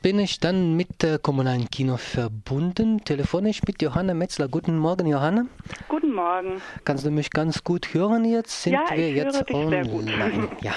Jetzt bin ich dann mit der kommunalen Kino verbunden, telefonisch mit Johanna Metzler. Guten Morgen, Johanna. Guten Morgen. Kannst du mich ganz gut hören jetzt? Sind ja, wir ich jetzt höre dich online? Sehr gut. Ja.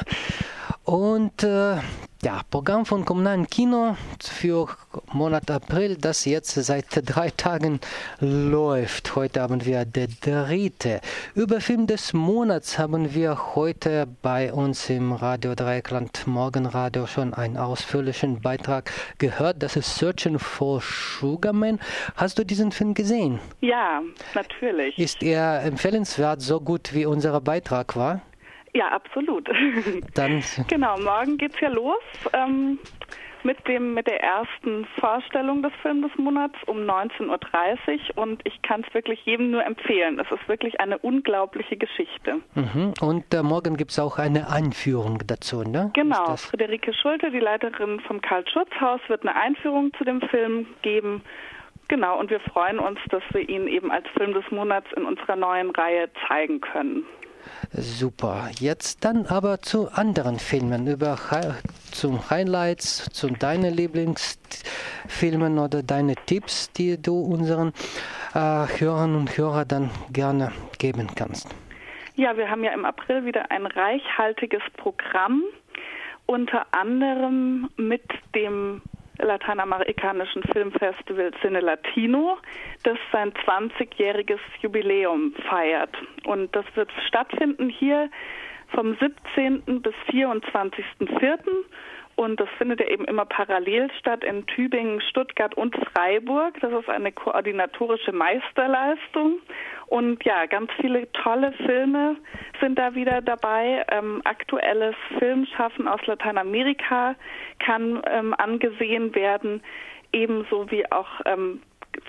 Und äh, ja, Programm von Kommunalen Kino für Monat April, das jetzt seit drei Tagen läuft. Heute haben wir der dritte. Über Film des Monats haben wir heute bei uns im Radio Dreieckland Morgenradio schon einen ausführlichen Beitrag gehört. Das ist Searching for Sugarman. Hast du diesen Film gesehen? Ja, natürlich. Ist er empfehlenswert, so gut wie unser Beitrag war? Ja, absolut. Dann genau, morgen geht's ja los ähm, mit dem mit der ersten Vorstellung des Films des Monats um 19:30 Uhr und ich kann es wirklich jedem nur empfehlen. Es ist wirklich eine unglaubliche Geschichte. Mhm. Und äh, morgen gibt es auch eine Einführung dazu, ne? Genau. Friederike Schulte, die Leiterin vom Karl-Schurz-Haus, wird eine Einführung zu dem Film geben. Genau, und wir freuen uns, dass wir ihn eben als Film des Monats in unserer neuen Reihe zeigen können. Super. Jetzt dann aber zu anderen Filmen, über zum Highlights, zu deinen Lieblingsfilmen oder deine Tipps, die du unseren äh, Hörern und Hörern dann gerne geben kannst. Ja, wir haben ja im April wieder ein reichhaltiges Programm, unter anderem mit dem lateinamerikanischen Filmfestival Cine Latino, das sein 20-jähriges Jubiläum feiert. Und das wird stattfinden hier vom 17. bis 24.04. Und das findet ja eben immer parallel statt in Tübingen, Stuttgart und Freiburg. Das ist eine koordinatorische Meisterleistung. Und ja, ganz viele tolle Filme sind da wieder dabei. Ähm, aktuelles Filmschaffen aus Lateinamerika kann ähm, angesehen werden, ebenso wie auch ähm,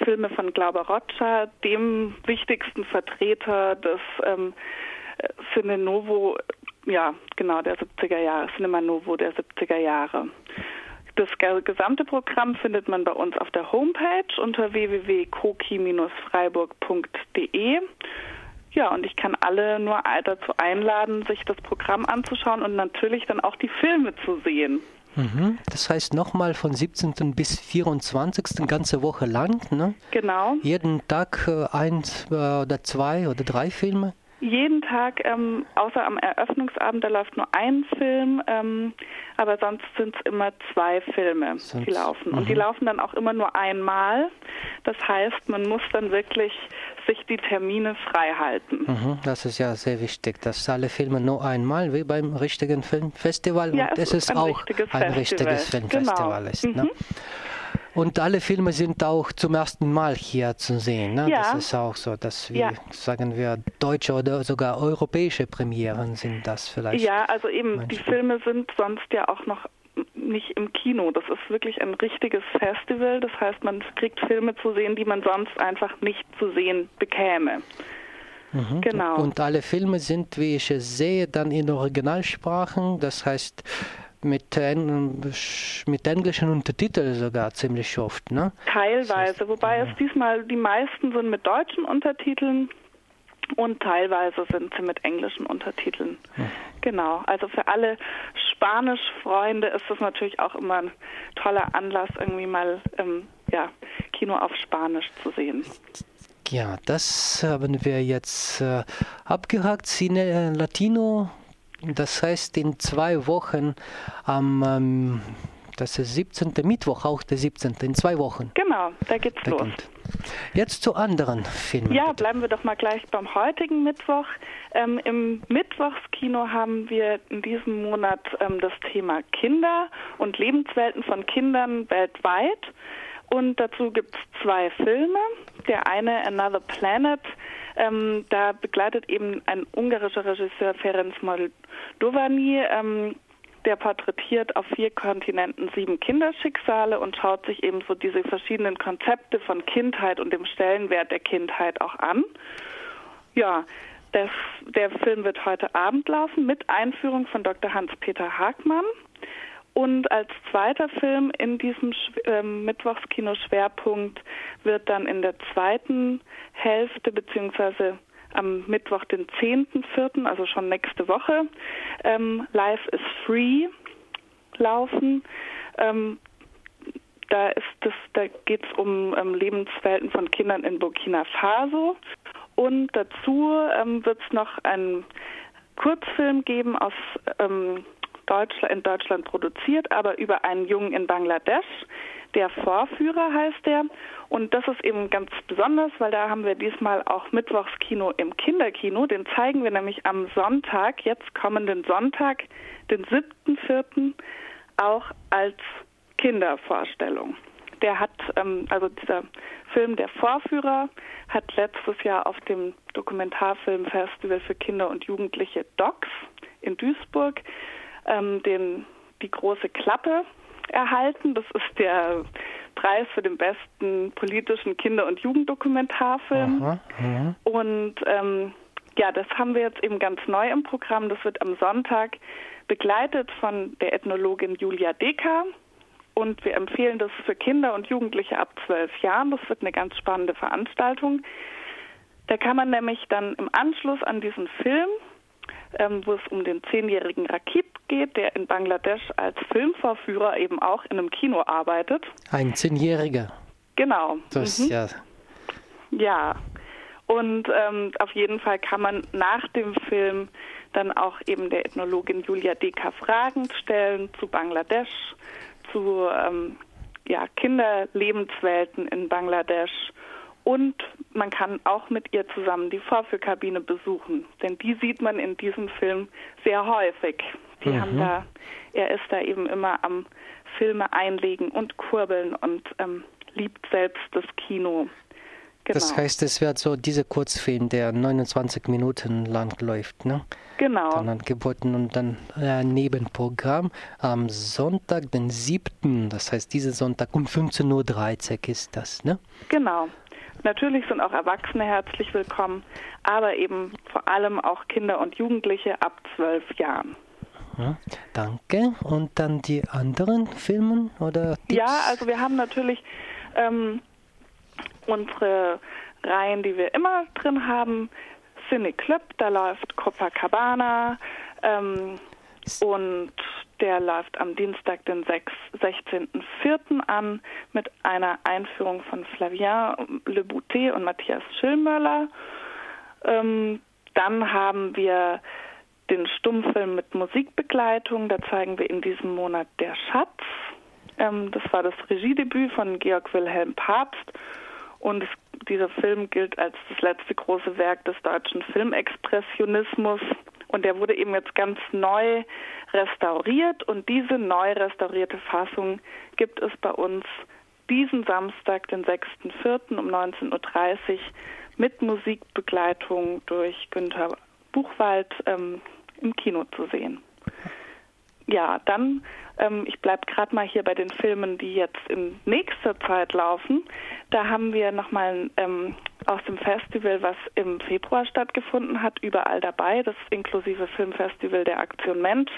Filme von Glauber Rocha, dem wichtigsten Vertreter des ähm, Cine Novo ja, genau, der 70er Jahre, Cinema Novo der 70er Jahre. Das gesamte Programm findet man bei uns auf der Homepage unter www.koki-freiburg.de. Ja, und ich kann alle nur dazu einladen, sich das Programm anzuschauen und natürlich dann auch die Filme zu sehen. Mhm. Das heißt nochmal von 17. bis 24. ganze Woche lang, ne? Genau. Jeden Tag äh, eins äh, oder zwei oder drei Filme? Jeden Tag, ähm, außer am Eröffnungsabend, da läuft nur ein Film, ähm, aber sonst sind es immer zwei Filme, die laufen. Und die mhm. laufen dann auch immer nur einmal. Das heißt, man muss dann wirklich sich die Termine frei halten. Mhm, das ist ja sehr wichtig, dass alle Filme nur einmal, wie beim richtigen Filmfestival, ja, und es ist, auch ein richtiges Filmfestival genau. ist. Ne? Mhm. Und alle Filme sind auch zum ersten Mal hier zu sehen. Ne? Ja. Das ist auch so, dass wir, ja. sagen wir, deutsche oder sogar europäische Premieren sind das vielleicht. Ja, also eben, manchmal. die Filme sind sonst ja auch noch nicht im Kino. Das ist wirklich ein richtiges Festival. Das heißt, man kriegt Filme zu sehen, die man sonst einfach nicht zu sehen bekäme. Mhm. Genau. Und alle Filme sind, wie ich es sehe, dann in Originalsprachen. Das heißt, mit, mit englischen Untertiteln sogar ziemlich oft, ne? Teilweise, wobei es diesmal die meisten sind mit deutschen Untertiteln und teilweise sind sie mit englischen Untertiteln. Ja. Genau, also für alle Spanischfreunde ist das natürlich auch immer ein toller Anlass, irgendwie mal ähm, ja, Kino auf Spanisch zu sehen. Ja, das haben wir jetzt äh, abgehakt. Cine Latino das heißt, in zwei Wochen am ähm, das ist 17. Mittwoch, auch der 17. in zwei Wochen. Genau, da geht's da los. Geht. Jetzt zu anderen Filmen. Ja, bleiben wir doch mal gleich beim heutigen Mittwoch. Ähm, Im Mittwochskino haben wir in diesem Monat ähm, das Thema Kinder und Lebenswelten von Kindern weltweit. Und dazu gibt es zwei Filme. Der eine Another Planet ähm, da begleitet eben ein ungarischer Regisseur Ferenc Moldovani, ähm, der porträtiert auf vier Kontinenten sieben Kinderschicksale und schaut sich eben so diese verschiedenen Konzepte von Kindheit und dem Stellenwert der Kindheit auch an. Ja, das, der Film wird heute Abend laufen mit Einführung von Dr. Hans-Peter Hagmann. Und als zweiter Film in diesem ähm, Mittwochskino-Schwerpunkt wird dann in der zweiten Hälfte beziehungsweise am Mittwoch, den 10.04., also schon nächste Woche, ähm, Life is Free laufen. Ähm, da da geht es um ähm, Lebenswelten von Kindern in Burkina Faso. Und dazu ähm, wird es noch einen Kurzfilm geben aus ähm, Deutschland, in Deutschland produziert, aber über einen Jungen in Bangladesch. Der Vorführer heißt der. Und das ist eben ganz besonders, weil da haben wir diesmal auch Mittwochskino im Kinderkino. Den zeigen wir nämlich am Sonntag, jetzt kommenden Sonntag, den 7.4., auch als Kindervorstellung. Der hat, ähm, also dieser Film Der Vorführer hat letztes Jahr auf dem Dokumentarfilmfestival für Kinder und Jugendliche DOCS in Duisburg ähm, den, die große Klappe erhalten. Das ist der Preis für den besten politischen Kinder- und Jugenddokumentarfilm. Aha, aha. Und ähm, ja, das haben wir jetzt eben ganz neu im Programm. Das wird am Sonntag begleitet von der Ethnologin Julia Decker. Und wir empfehlen das für Kinder und Jugendliche ab zwölf Jahren. Das wird eine ganz spannende Veranstaltung. Da kann man nämlich dann im Anschluss an diesen Film ähm, wo es um den zehnjährigen Rakib geht, der in Bangladesch als Filmvorführer eben auch in einem Kino arbeitet. Ein Zehnjähriger. Genau. Das mhm. ja. Ja. Und ähm, auf jeden Fall kann man nach dem Film dann auch eben der Ethnologin Julia Deka Fragen stellen zu Bangladesch, zu ähm, ja, Kinderlebenswelten in Bangladesch und man kann auch mit ihr zusammen die Vorführkabine besuchen, denn die sieht man in diesem Film sehr häufig. Die mhm. haben da, er ist da eben immer am Filme einlegen und kurbeln und ähm, liebt selbst das Kino. Genau. Das heißt, es wird so dieser Kurzfilm, der 29 Minuten lang läuft, ne? Genau. Dann angeboten und dann äh, Nebenprogramm am Sonntag, den 7., das heißt, dieser Sonntag um 15.30 Uhr ist das, ne? Genau. Natürlich sind auch Erwachsene herzlich willkommen, aber eben vor allem auch Kinder und Jugendliche ab zwölf Jahren. Ja, danke. Und dann die anderen Filme oder Tipps? Ja, also wir haben natürlich ähm, unsere Reihen, die wir immer drin haben. Cine Club, da läuft Copacabana ähm, und der läuft am Dienstag, den 16.04. an mit einer Einführung von Flavien Le Boutet und Matthias Schillmöller. Ähm, dann haben wir den Stummfilm mit Musikbegleitung. Da zeigen wir in diesem Monat Der Schatz. Ähm, das war das Regiedebüt von Georg Wilhelm Papst. Und es, dieser Film gilt als das letzte große Werk des deutschen Filmexpressionismus. Und der wurde eben jetzt ganz neu restauriert und diese neu restaurierte Fassung gibt es bei uns diesen Samstag, den 6.4. um 19.30 Uhr mit Musikbegleitung durch Günter Buchwald ähm, im Kino zu sehen. Ja, dann, ähm, ich bleibe gerade mal hier bei den Filmen, die jetzt in nächster Zeit laufen. Da haben wir nochmal ähm, aus dem Festival, was im Februar stattgefunden hat, überall dabei, das inklusive Filmfestival der Aktion Mensch,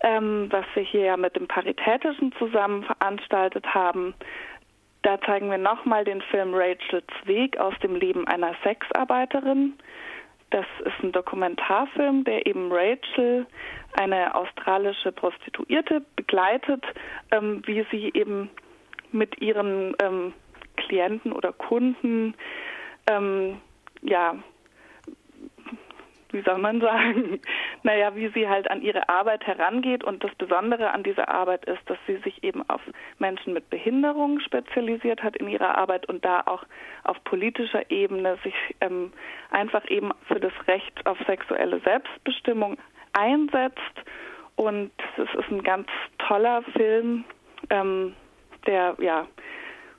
ähm, was wir hier ja mit dem Paritätischen zusammen veranstaltet haben. Da zeigen wir nochmal den Film Rachels Weg aus dem Leben einer Sexarbeiterin. Das ist ein Dokumentarfilm, der eben Rachel, eine australische Prostituierte, begleitet, ähm, wie sie eben mit ihren ähm, Klienten oder Kunden ähm, ja wie soll man sagen, naja, wie sie halt an ihre Arbeit herangeht. Und das Besondere an dieser Arbeit ist, dass sie sich eben auf Menschen mit Behinderung spezialisiert hat in ihrer Arbeit und da auch auf politischer Ebene sich ähm, einfach eben für das Recht auf sexuelle Selbstbestimmung einsetzt. Und es ist ein ganz toller Film, ähm, der ja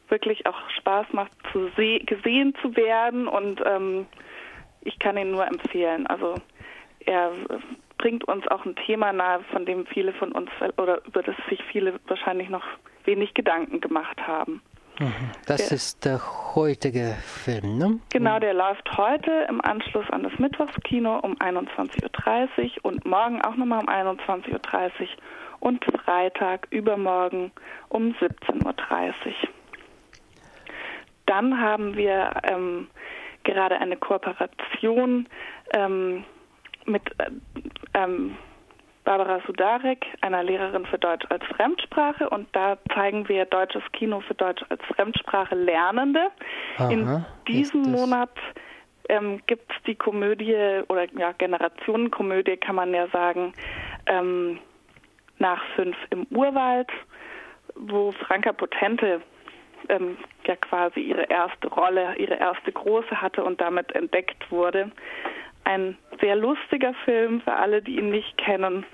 wirklich auch Spaß macht, zu gesehen zu werden und ähm, ich kann ihn nur empfehlen. Also er bringt uns auch ein Thema nahe, von dem viele von uns oder über das sich viele wahrscheinlich noch wenig Gedanken gemacht haben. Mhm. Das der, ist der heutige Film, ne? Genau, der läuft heute im Anschluss an das Mittwochskino um 21.30 Uhr und morgen auch nochmal um 21.30 Uhr und Freitag übermorgen um 17.30 Uhr. Dann haben wir ähm, gerade eine Kooperation ähm, mit äh, ähm, Barbara Sudarek, einer Lehrerin für Deutsch als Fremdsprache. Und da zeigen wir deutsches Kino für Deutsch als Fremdsprache Lernende. Aha, In diesem Monat ähm, gibt es die Komödie oder ja, Generationenkomödie, kann man ja sagen, ähm, nach fünf im Urwald, wo Franka Potente ähm, ja quasi ihre erste Rolle, ihre erste große hatte und damit entdeckt wurde. Ein sehr lustiger Film für alle, die ihn nicht kennen.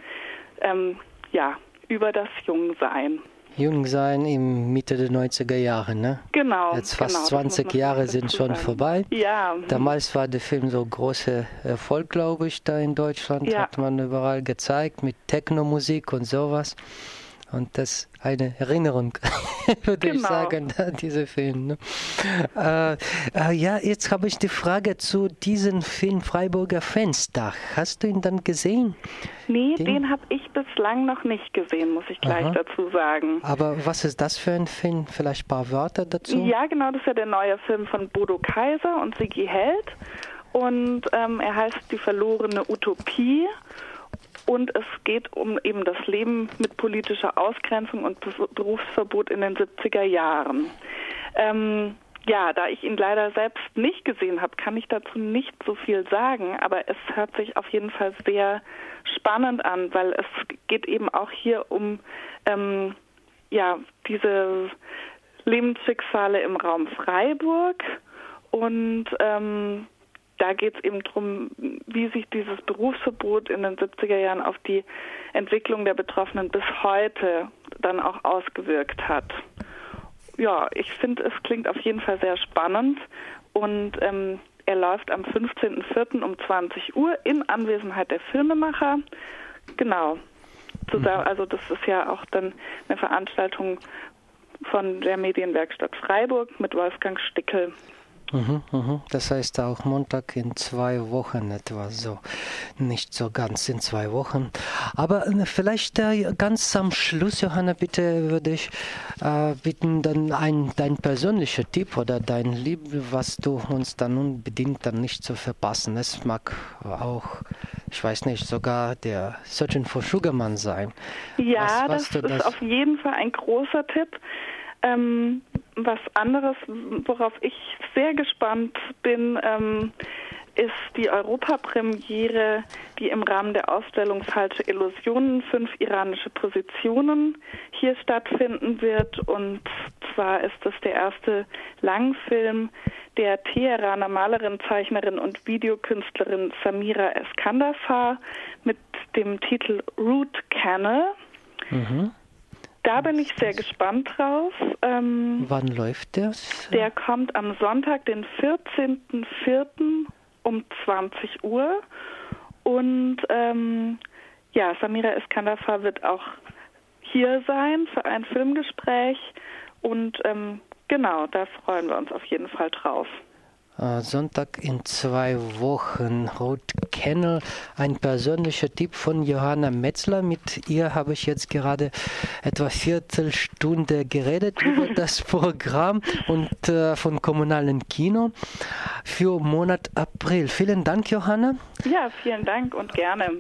Ähm, ja, über das Jungsein. Jungsein im Mitte der 90er Jahre, ne? Genau. Jetzt fast genau, 20 Jahre sind schon sagen. vorbei. Ja. Damals war der Film so großer Erfolg, glaube ich, da in Deutschland. Ja. Hat man überall gezeigt mit Techno-Musik und sowas. Und das ist eine Erinnerung, würde genau. ich sagen, dieser Film. Ne? Äh, äh, ja, jetzt habe ich die Frage zu diesem Film Freiburger Fenster. Hast du ihn dann gesehen? Nee, den, den habe ich bislang noch nicht gesehen, muss ich gleich Aha. dazu sagen. Aber was ist das für ein Film? Vielleicht ein paar Wörter dazu? Ja, genau, das ist ja der neue Film von Bodo Kaiser und Sigi Held. Und ähm, er heißt Die verlorene Utopie. Und es geht um eben das Leben mit politischer Ausgrenzung und Berufsverbot in den 70er Jahren. Ähm, ja, da ich ihn leider selbst nicht gesehen habe, kann ich dazu nicht so viel sagen, aber es hört sich auf jeden Fall sehr spannend an, weil es geht eben auch hier um ähm, ja diese Lebensschicksale im Raum Freiburg und ähm, da geht es eben darum, wie sich dieses Berufsverbot in den 70er Jahren auf die Entwicklung der Betroffenen bis heute dann auch ausgewirkt hat. Ja, ich finde, es klingt auf jeden Fall sehr spannend und ähm, er läuft am 15.04. um 20 Uhr in Anwesenheit der Filmemacher. Genau. Mhm. Also das ist ja auch dann eine Veranstaltung von der Medienwerkstatt Freiburg mit Wolfgang Stickel. Mhm, mhm. Das heißt auch Montag in zwei Wochen etwa so. Nicht so ganz in zwei Wochen. Aber äh, vielleicht äh, ganz am Schluss, Johanna, bitte würde ich äh, bitten, dann ein, dein persönlicher Tipp oder dein Lieb, was du uns dann unbedingt dann nicht zu verpassen. Es mag auch, ich weiß nicht, sogar der Searching for Sugarman sein. Ja, was, was das ist das auf jeden Fall ein großer Tipp. Ähm, was anderes, worauf ich sehr gespannt bin, ähm, ist die Europapremiere, die im Rahmen der Ausstellung Falsche Illusionen, fünf iranische Positionen hier stattfinden wird. Und zwar ist das der erste Langfilm der Teheraner Malerin, Zeichnerin und Videokünstlerin Samira Eskandafar mit dem Titel Root Canal. Mhm. Da bin ich sehr gespannt drauf. Ähm, Wann läuft der? Der kommt am Sonntag, den 14.04. um 20 Uhr. Und ähm, ja, Samira Eskandafa wird auch hier sein für ein Filmgespräch. Und ähm, genau, da freuen wir uns auf jeden Fall drauf. Äh, Sonntag in zwei Wochen. Ruth Kennel, ein persönlicher Tipp von Johanna Metzler. Mit ihr habe ich jetzt gerade etwa Viertelstunde geredet über das Programm und äh, von kommunalen Kino für Monat April. Vielen Dank, Johanna. Ja, vielen Dank und gerne.